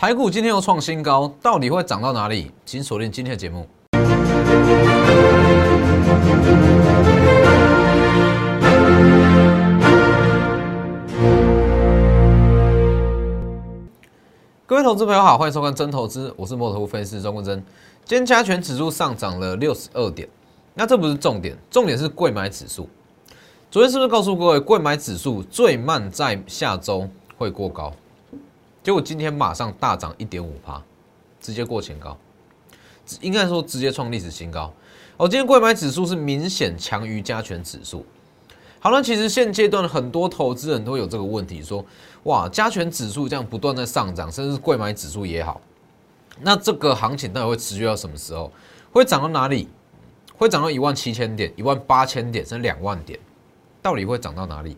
台股今天又创新高，到底会涨到哪里？请锁定今天的节目。各位投资朋友好，欢迎收看真投资，我是摩头分析师钟国珍。今天加权指数上涨了六十二点，那这不是重点，重点是贵买指数。昨天是不是告诉各位，贵买指数最慢在下周会过高？结果今天马上大涨一点五趴，直接过前高，应该说直接创历史新高。哦，今天贵买指数是明显强于加权指数。好了，其实现阶段很多投资人都有这个问题，说哇，加权指数这样不断在上涨，甚至贵买指数也好，那这个行情到底会持续到什么时候？会涨到哪里？会涨到一万七千点、一万八千点，甚至两万点？到底会涨到哪里？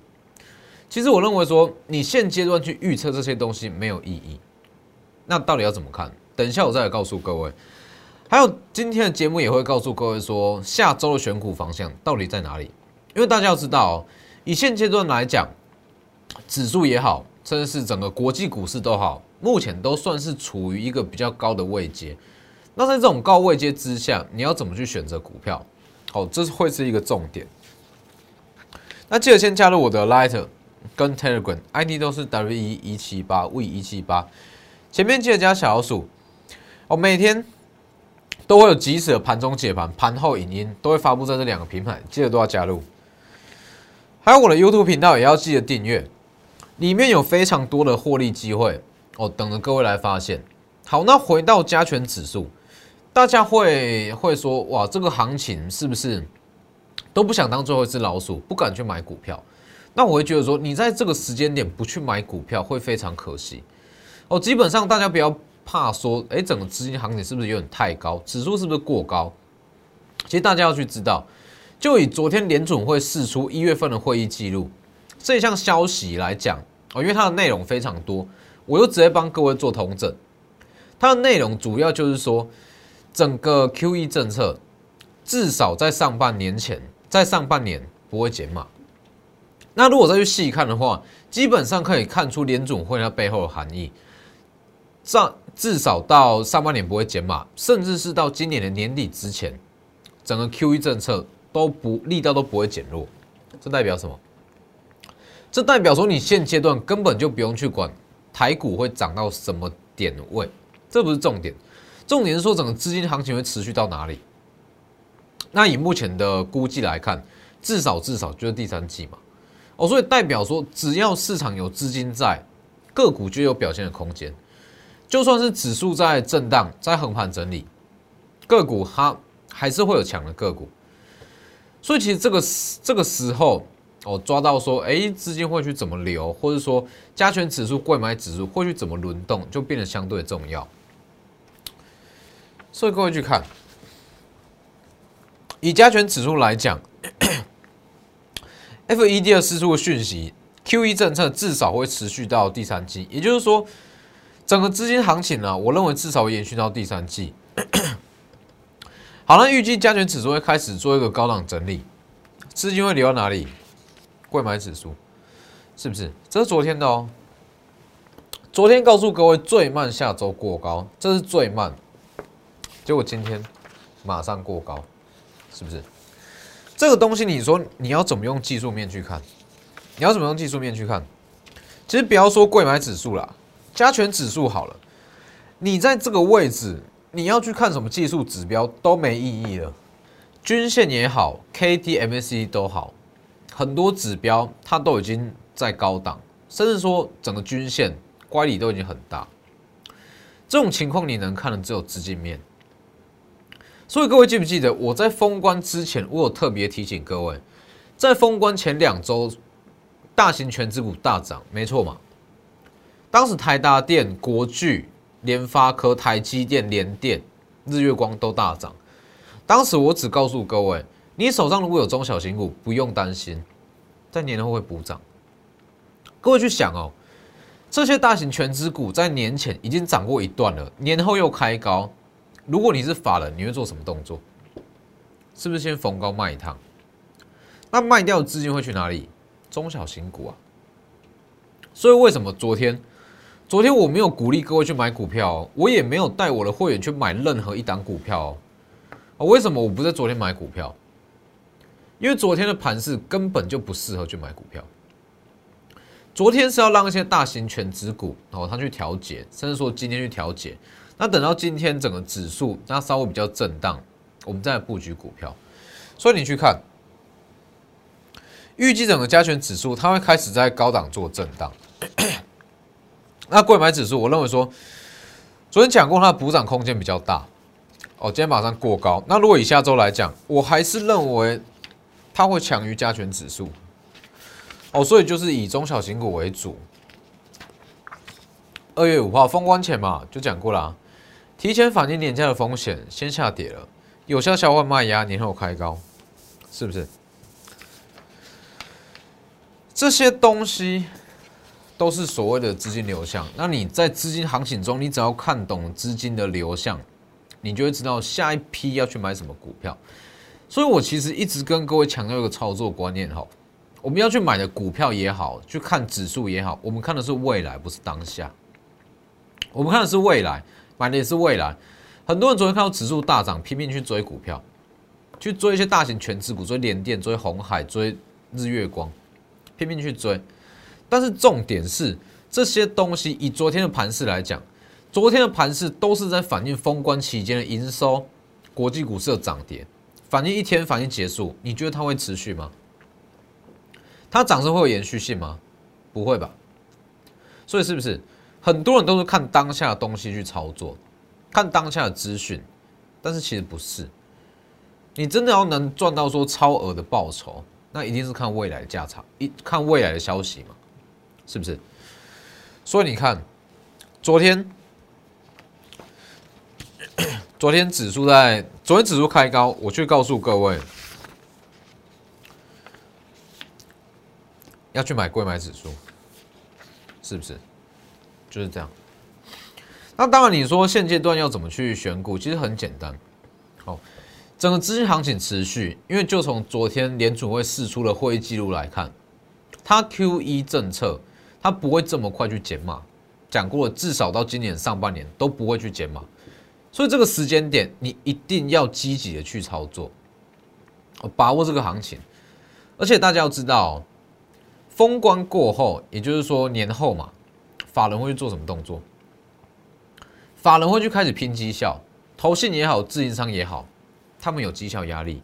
其实我认为说，你现阶段去预测这些东西没有意义。那到底要怎么看？等一下我再来告诉各位。还有今天的节目也会告诉各位说，下周的选股方向到底在哪里？因为大家要知道，以现阶段来讲，指数也好，甚至是整个国际股市都好，目前都算是处于一个比较高的位阶。那在这种高位阶之下，你要怎么去选择股票？好，这是会是一个重点。那记得先加入我的 Lighter 跟 Telegram，ID 都是 W 一一七八 V 一七八，前面记得加小老鼠。我每天都会有即时的盘中解盘、盘后影音，都会发布在这两个平台，记得都要加入。还有我的 YouTube 频道也要记得订阅，里面有非常多的获利机会哦，等着各位来发现。好，那回到加权指数，大家会会说哇，这个行情是不是都不想当最后一只老鼠，不敢去买股票？那我会觉得说，你在这个时间点不去买股票会非常可惜哦。基本上大家不要怕说，哎，整个资金行情是不是有点太高，指数是不是过高？其实大家要去知道。就以昨天联准会释出一月份的会议记录这项消息来讲哦，因为它的内容非常多，我就直接帮各位做统整。它的内容主要就是说，整个 Q E 政策至少在上半年前，在上半年不会减码。那如果再去细看的话，基本上可以看出联总会它背后的含义。上至少到上半年不会减码，甚至是到今年的年底之前，整个 Q E 政策。都不力道都不会减弱，这代表什么？这代表说你现阶段根本就不用去管台股会涨到什么点位，这不是重点，重点是说整个资金行情会持续到哪里。那以目前的估计来看，至少至少就是第三季嘛。哦，所以代表说只要市场有资金在，个股就有表现的空间。就算是指数在震荡、在横盘整理，个股它还是会有强的个股。所以其实这个这个时候，哦，抓到说，哎，资金会去怎么流，或者说加权指数、贵买指数会去怎么轮动，就变得相对重要。所以各位去看，以加权指数来讲，FED 的释出的讯息，QE 政策至少会持续到第三季，也就是说，整个资金行情呢，我认为至少延续到第三季。好了，预计加权指数会开始做一个高档整理，资金会流到哪里？贵买指数是不是？这是昨天的哦。昨天告诉各位最慢下周过高，这是最慢。结果今天马上过高，是不是？这个东西你说你要怎么用技术面去看？你要怎么用技术面去看？其实不要说贵买指数啦，加权指数好了，你在这个位置。你要去看什么技术指标都没意义了，均线也好，K D M C 都好，很多指标它都已经在高档，甚至说整个均线乖离都已经很大。这种情况你能看的只有资金面。所以各位记不记得我在封关之前，我有特别提醒各位，在封关前两周，大型全资股大涨，没错嘛？当时台达电、国巨。联发科、台积电、联电、日月光都大涨。当时我只告诉各位，你手上如果有中小型股，不用担心，在年后会补涨。各位去想哦，这些大型全资股在年前已经涨过一段了，年后又开高。如果你是法人，你会做什么动作？是不是先逢高卖一趟？那卖掉的资金会去哪里？中小型股啊。所以为什么昨天？昨天我没有鼓励各位去买股票，我也没有带我的会员去买任何一档股票。哦，为什么我不在昨天买股票？因为昨天的盘势根本就不适合去买股票。昨天是要让一些大型全指股哦，它去调节，甚至说今天去调节。那等到今天整个指数那稍微比较震荡，我们再布局股票。所以你去看，预计整个加权指数它会开始在高档做震荡。那贵买指数，我认为说，昨天讲过，它的补涨空间比较大。哦，今天马上过高。那如果以下周来讲，我还是认为它会强于加权指数。哦，所以就是以中小型股为主。二月五号封关前嘛，就讲过了，啊提前反映年假的风险，先下跌了，有效消化卖压，年后开高，是不是？这些东西。都是所谓的资金流向。那你在资金行情中，你只要看懂资金的流向，你就会知道下一批要去买什么股票。所以我其实一直跟各位强调一个操作观念哈，我们要去买的股票也好，去看指数也好，我们看的是未来，不是当下。我们看的是未来，买的也是未来。很多人昨天看到指数大涨，拼命去追股票，去追一些大型全资股，追联电，追红海，追日月光，拼命去追。但是重点是这些东西，以昨天的盘势来讲，昨天的盘势都是在反映封关期间的营收，国际股市的涨跌，反映一天，反映结束，你觉得它会持续吗？它涨势会有延续性吗？不会吧。所以是不是很多人都是看当下的东西去操作，看当下的资讯，但是其实不是。你真的要能赚到说超额的报酬，那一定是看未来的价差，一看未来的消息嘛。是不是？所以你看，昨天，昨天指数在昨天指数开高，我去告诉各位，要去买贵买指数，是不是？就是这样。那当然，你说现阶段要怎么去选股，其实很简单。好，整个资金行情持续，因为就从昨天联储会释出的会议记录来看，它 QE 政策。它不会这么快去减码，讲过了，至少到今年上半年都不会去减码，所以这个时间点你一定要积极的去操作，把握这个行情。而且大家要知道，封关过后，也就是说年后嘛，法人会去做什么动作？法人会去开始拼绩效，投信也好，自营商也好，他们有绩效压力，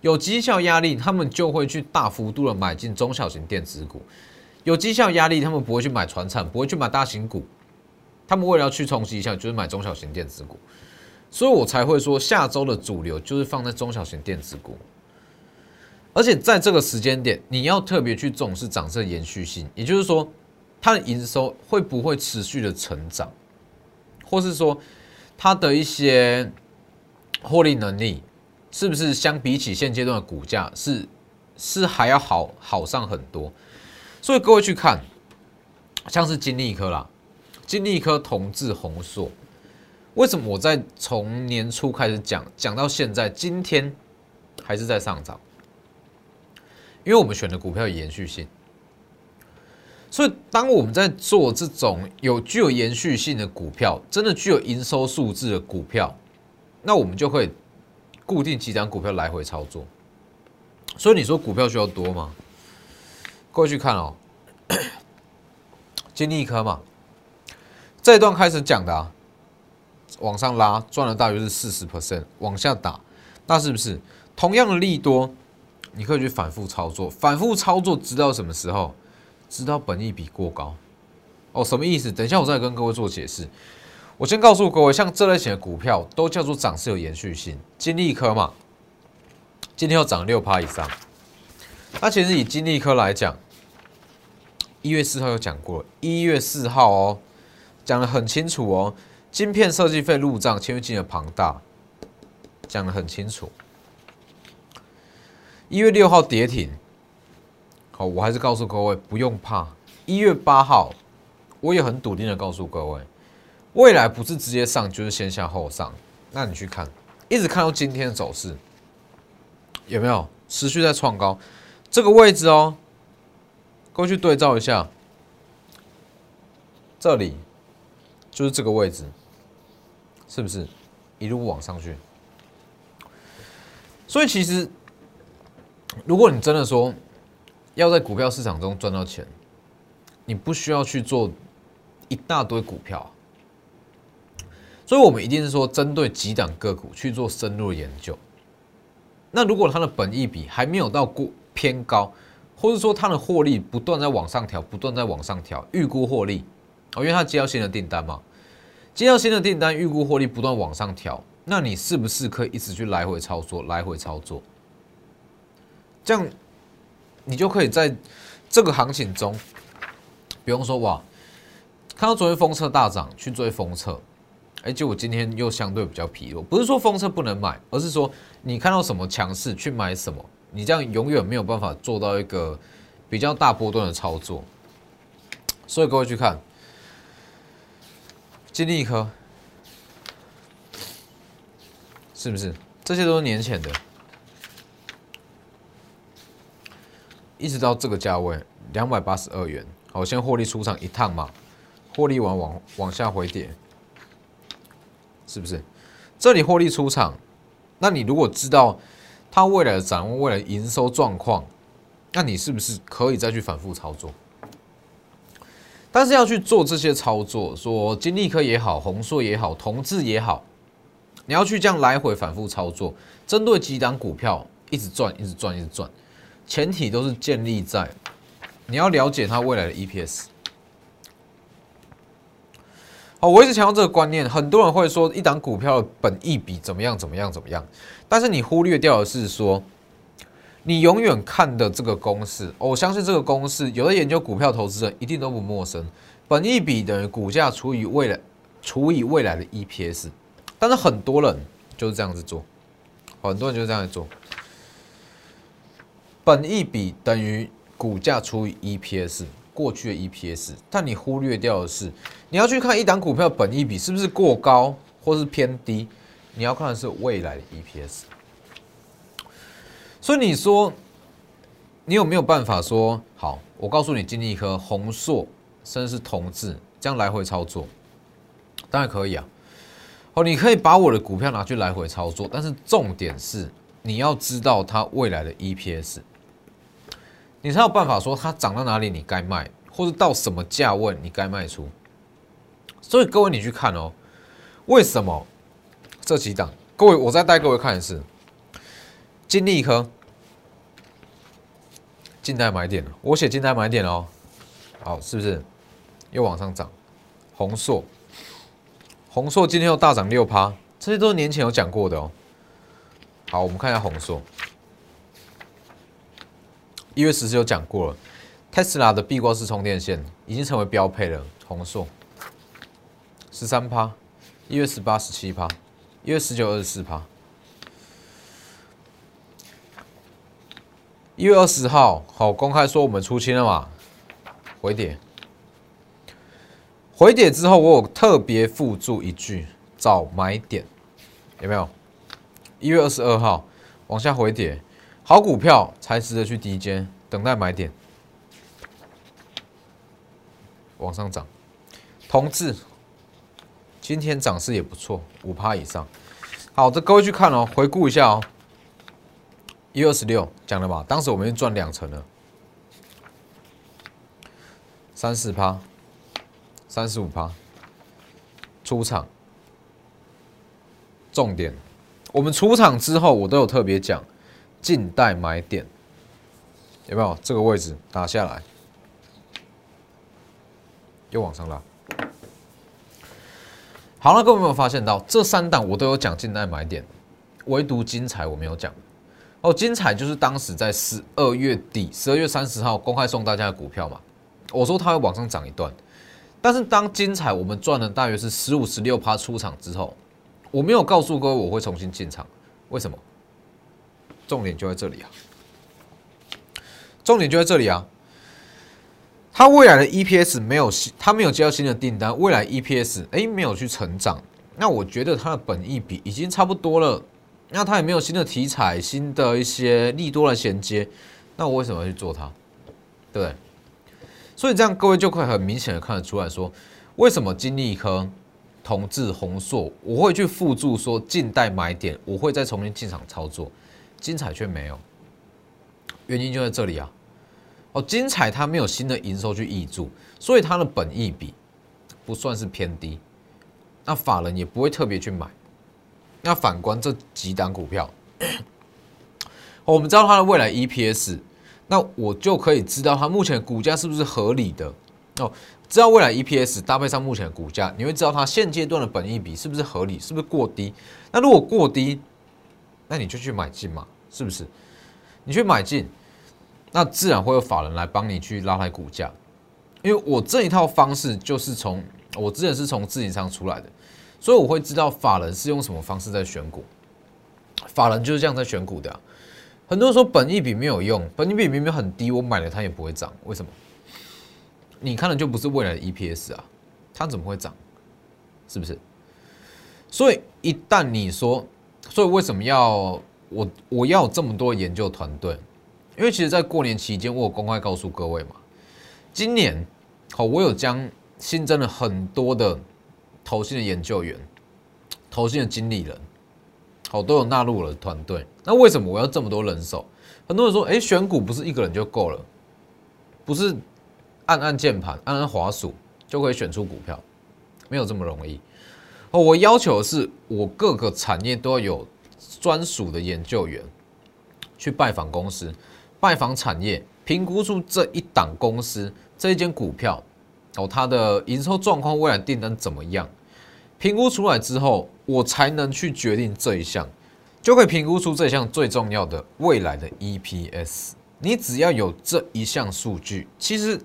有绩效压力，他们就会去大幅度的买进中小型电子股。有绩效压力，他们不会去买船产，不会去买大型股，他们为了要去冲击一下，就是买中小型电子股，所以我才会说下周的主流就是放在中小型电子股，而且在这个时间点，你要特别去重视涨势延续性，也就是说，它的营收会不会持续的成长，或是说它的一些获利能力是不是相比起现阶段的股价是是还要好好上很多。所以各位去看，像是金利科啦，金利科、同治、红硕，为什么我在从年初开始讲，讲到现在，今天还是在上涨？因为我们选的股票有延续性，所以当我们在做这种有具有延续性的股票，真的具有营收数字的股票，那我们就会固定几张股票来回操作。所以你说股票需要多吗？过去看哦，金利科嘛，这一段开始讲的啊，往上拉赚了大约是四十 percent，往下打，那是不是同样的利多？你可以去反复操作，反复操作，直到什么时候？直到本益比过高哦，什么意思？等一下我再跟各位做解释。我先告诉各位，像这类型的股票都叫做涨势有延续性，金利科嘛，今天要涨六趴以上。那其实以金利科来讲，一月四号有讲过，一月四号哦，讲的很清楚哦，晶片设计费入账，签约金额庞大，讲的很清楚。一月六号跌停，好，我还是告诉各位不用怕。一月八号，我也很笃定的告诉各位，未来不是直接上就是先下后上，那你去看，一直看到今天的走势，有没有持续在创高？这个位置哦。过去对照一下，这里就是这个位置，是不是一路往上去？所以其实，如果你真的说要在股票市场中赚到钱，你不需要去做一大堆股票。所以我们一定是说针对几档个股去做深入研究。那如果它的本益比还没有到过偏高，或者说它的获利不断在往上调，不断在往上调，预估获利哦，因为它接到新的订单嘛，接到新的订单，预估获利不断往上调，那你是不是可以一直去来回操作，来回操作？这样你就可以在这个行情中，比方说哇，看到昨天封测大涨，去追封测。哎，就我今天又相对比较疲弱，不是说风车不能买，而是说你看到什么强势去买什么，你这样永远没有办法做到一个比较大波段的操作。所以各位去看，金立科是不是？这些都是年前的，一直到这个价位两百八十二元，好，先获利出场一趟嘛，获利完往往下回跌。是不是？这里获利出场，那你如果知道它未来的展望、未来营收状况，那你是不是可以再去反复操作？但是要去做这些操作，说金利科也好、宏硕也好、同志也好，你要去这样来回反复操作，针对几档股票一直赚、一直赚、一直赚，前提都是建立在你要了解它未来的 EPS。好我一直强调这个观念，很多人会说一档股票的本益比怎么样怎么样怎么样，但是你忽略掉的是说，你永远看的这个公式，我相信这个公式，有的研究股票投资人一定都不陌生，本益比等于股价除以未来除以未来的 EPS，但是很多人就是这样子做，很多人就是这样子做，本益比等于股价除以 EPS。过去的 EPS，但你忽略掉的是，你要去看一档股票本益比是不是过高或是偏低，你要看的是未来的 EPS。所以你说，你有没有办法说好？我告诉你，金立科、宏硕甚至是同志，这样来回操作，当然可以啊。哦，你可以把我的股票拿去来回操作，但是重点是你要知道它未来的 EPS。你才有办法说它涨到哪里你该卖，或者到什么价位你该卖出。所以各位你去看哦，为什么这几档？各位我再带各位看一次，金利科近代买点，我写近代买点哦，好是不是又往上涨？红硕，红硕今天又大涨六趴，这些都是年前有讲过的哦。好，我们看一下红硕。一月十四有讲过了，Tesla 的壁挂式充电线已经成为标配了。红硕十三趴，一月十八十七趴，一月十九二十四趴，一月二十号好公开说我们出清了嘛？回跌，回跌之后我有特别附注一句找买点，有没有？一月二十二号往下回跌。好股票才值得去低阶，等待买点，往上涨。同志今天涨势也不错，五趴以上。好的，各位去看哦，回顾一下哦。一月二十六讲了吧？当时我们赚两成了，三四趴，三十五趴。出场，重点，我们出场之后，我都有特别讲。近代买点有没有这个位置打下来，又往上拉。好了，各位有没有发现到这三档我都有讲近代买点，唯独精彩我没有讲。哦，精彩就是当时在十二月底，十二月三十号公开送大家的股票嘛。我说它会往上涨一段，但是当精彩我们赚了大约是十五、十六趴出场之后，我没有告诉各位我会重新进场，为什么？重点就在这里啊！重点就在这里啊！它未来的 EPS 没有新，它没有接到新的订单，未来 EPS 哎没有去成长，那我觉得它的本益比已经差不多了。那它也没有新的题材、新的一些利多的衔接，那我为什么要去做它？对不对？所以这样各位就会很明显的看得出来说，为什么金利科同志、宏硕，我会去附注说近代买点，我会再重新进场操作，精彩却没有，原因就在这里啊。哦，精彩它没有新的营收去挹注，所以它的本益比不算是偏低，那法人也不会特别去买。那反观这几档股票，我们知道它的未来 EPS，那我就可以知道它目前股价是不是合理的哦。知道未来 EPS 搭配上目前的股价，你会知道它现阶段的本益比是不是合理，是不是过低？那如果过低，那你就去买进嘛，是不是？你去买进。那自然会有法人来帮你去拉抬股价，因为我这一套方式就是从我之前是从自营商出来的，所以我会知道法人是用什么方式在选股，法人就是这样在选股的。很多人说本益比没有用，本益比明明很低，我买了它也不会涨，为什么？你看的就不是未来的 EPS 啊，它怎么会涨？是不是？所以一旦你说，所以为什么要我我要这么多研究团队？因为其实，在过年期间，我有公开告诉各位嘛，今年好，我有将新增了很多的投信的研究员、投信的经理人，好，都有纳入我的团队。那为什么我要这么多人手？很多人说，哎，选股不是一个人就够了，不是按按键盘、按按滑鼠就可以选出股票，没有这么容易。哦，我要求的是，我各个产业都要有专属的研究员去拜访公司。拜访产业，评估出这一档公司这一间股票哦，它的营收状况、未来订单怎么样？评估出来之后，我才能去决定这一项，就可以评估出这项最重要的未来的 EPS。你只要有这一项数据，其实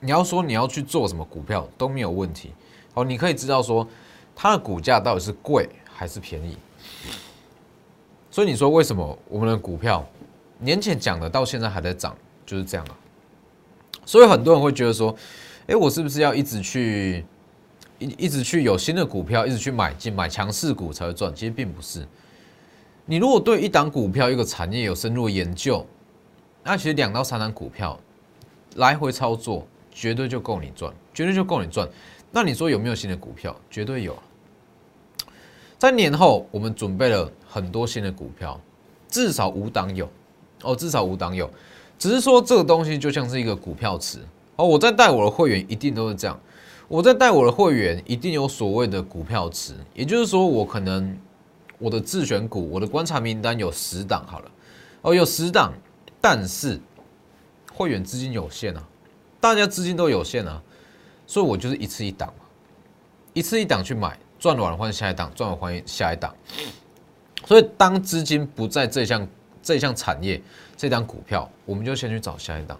你要说你要去做什么股票都没有问题哦。你可以知道说它的股价到底是贵还是便宜。所以你说为什么我们的股票？年前讲的，到现在还在涨，就是这样啊。所以很多人会觉得说，哎，我是不是要一直去一一直去有新的股票，一直去买进买强势股才会赚？其实并不是。你如果对一档股票、一个产业有深入研究，那其实两到三档股票来回操作，绝对就够你赚，绝对就够你赚。那你说有没有新的股票？绝对有。在年后，我们准备了很多新的股票，至少五档有。哦，至少五档有，只是说这个东西就像是一个股票池。哦。我在带我的会员一定都是这样，我在带我的会员一定有所谓的股票池，也就是说我可能我的自选股，我的观察名单有十档好了，哦，有十档，但是会员资金有限啊，大家资金都有限啊，所以我就是一次一档，一次一档去买，赚完换下一档，赚完换下一档，所以当资金不在这项。这项产业，这档股票，我们就先去找下一档。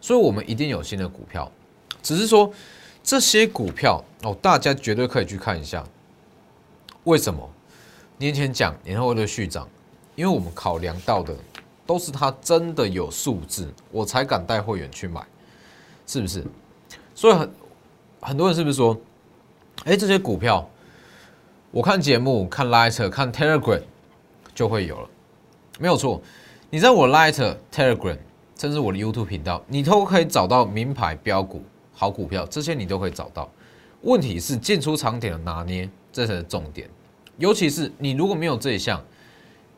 所以，我们一定有新的股票，只是说这些股票哦，大家绝对可以去看一下。为什么年前讲年后的续涨？因为我们考量到的都是它真的有数字，我才敢带会员去买，是不是？所以很很多人是不是说，哎，这些股票，我看节目、看 Lighter，、看 Telegram 就会有了。没有错，你在我的 Lighter、Telegram，甚至我的 YouTube 频道，你都可以找到名牌标股、好股票，这些你都可以找到。问题是进出场点的拿捏，这才是重点。尤其是你如果没有这一项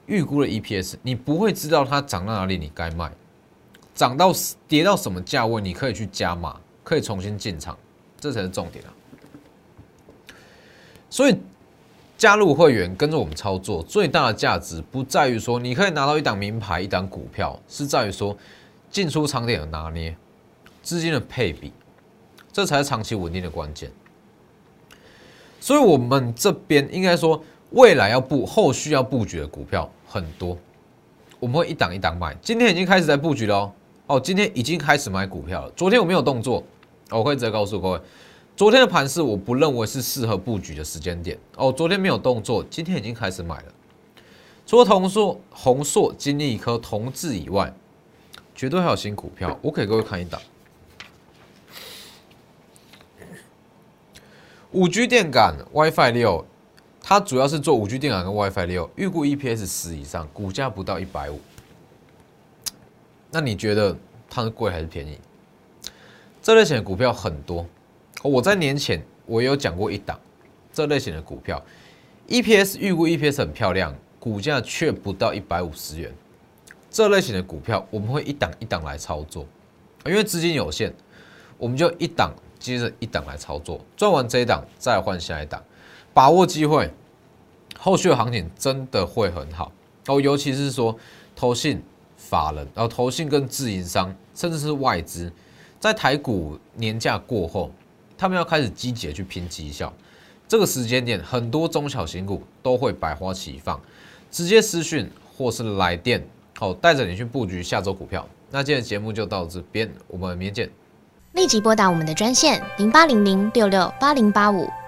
预估的 EPS，你不会知道它涨到哪里，你该卖；涨到跌到什么价位，你可以去加码，可以重新进场，这才是重点啊。所以。加入会员跟着我们操作，最大的价值不在于说你可以拿到一档名牌、一档股票，是在于说进出场点的拿捏、资金的配比，这才是长期稳定的关键。所以，我们这边应该说，未来要布、后续要布局的股票很多，我们会一档一档买。今天已经开始在布局了哦，哦，今天已经开始买股票了。昨天我没有动作，我会直接告诉各位。昨天的盘势，我不认为是适合布局的时间点哦。昨天没有动作，今天已经开始买了。除了同硕、宏硕、金利科、同志以外，绝对还有新股票。我给各位看一档，五 G 电感 WiFi 六，它主要是做五 G 电感跟 WiFi 六，预估 EPS 十以上，股价不到一百五。那你觉得它是贵还是便宜？这类型的股票很多。我在年前我有讲过一档，这类型的股票，EPS 预估 EPS 很漂亮，股价却不到一百五十元。这类型的股票，我们会一档一档来操作，因为资金有限，我们就一档接着一档来操作，赚完这一档再换下一档，把握机会，后续的行情真的会很好哦。尤其是说投信、法人，然后投信跟自营商，甚至是外资，在台股年假过后，他们要开始积极的去拼绩效，这个时间点，很多中小型股都会百花齐放，直接私讯或是来电。好，带着你去布局下周股票。那今天的节目就到这边，我们明天见。立即拨打我们的专线零八零零六六八零八五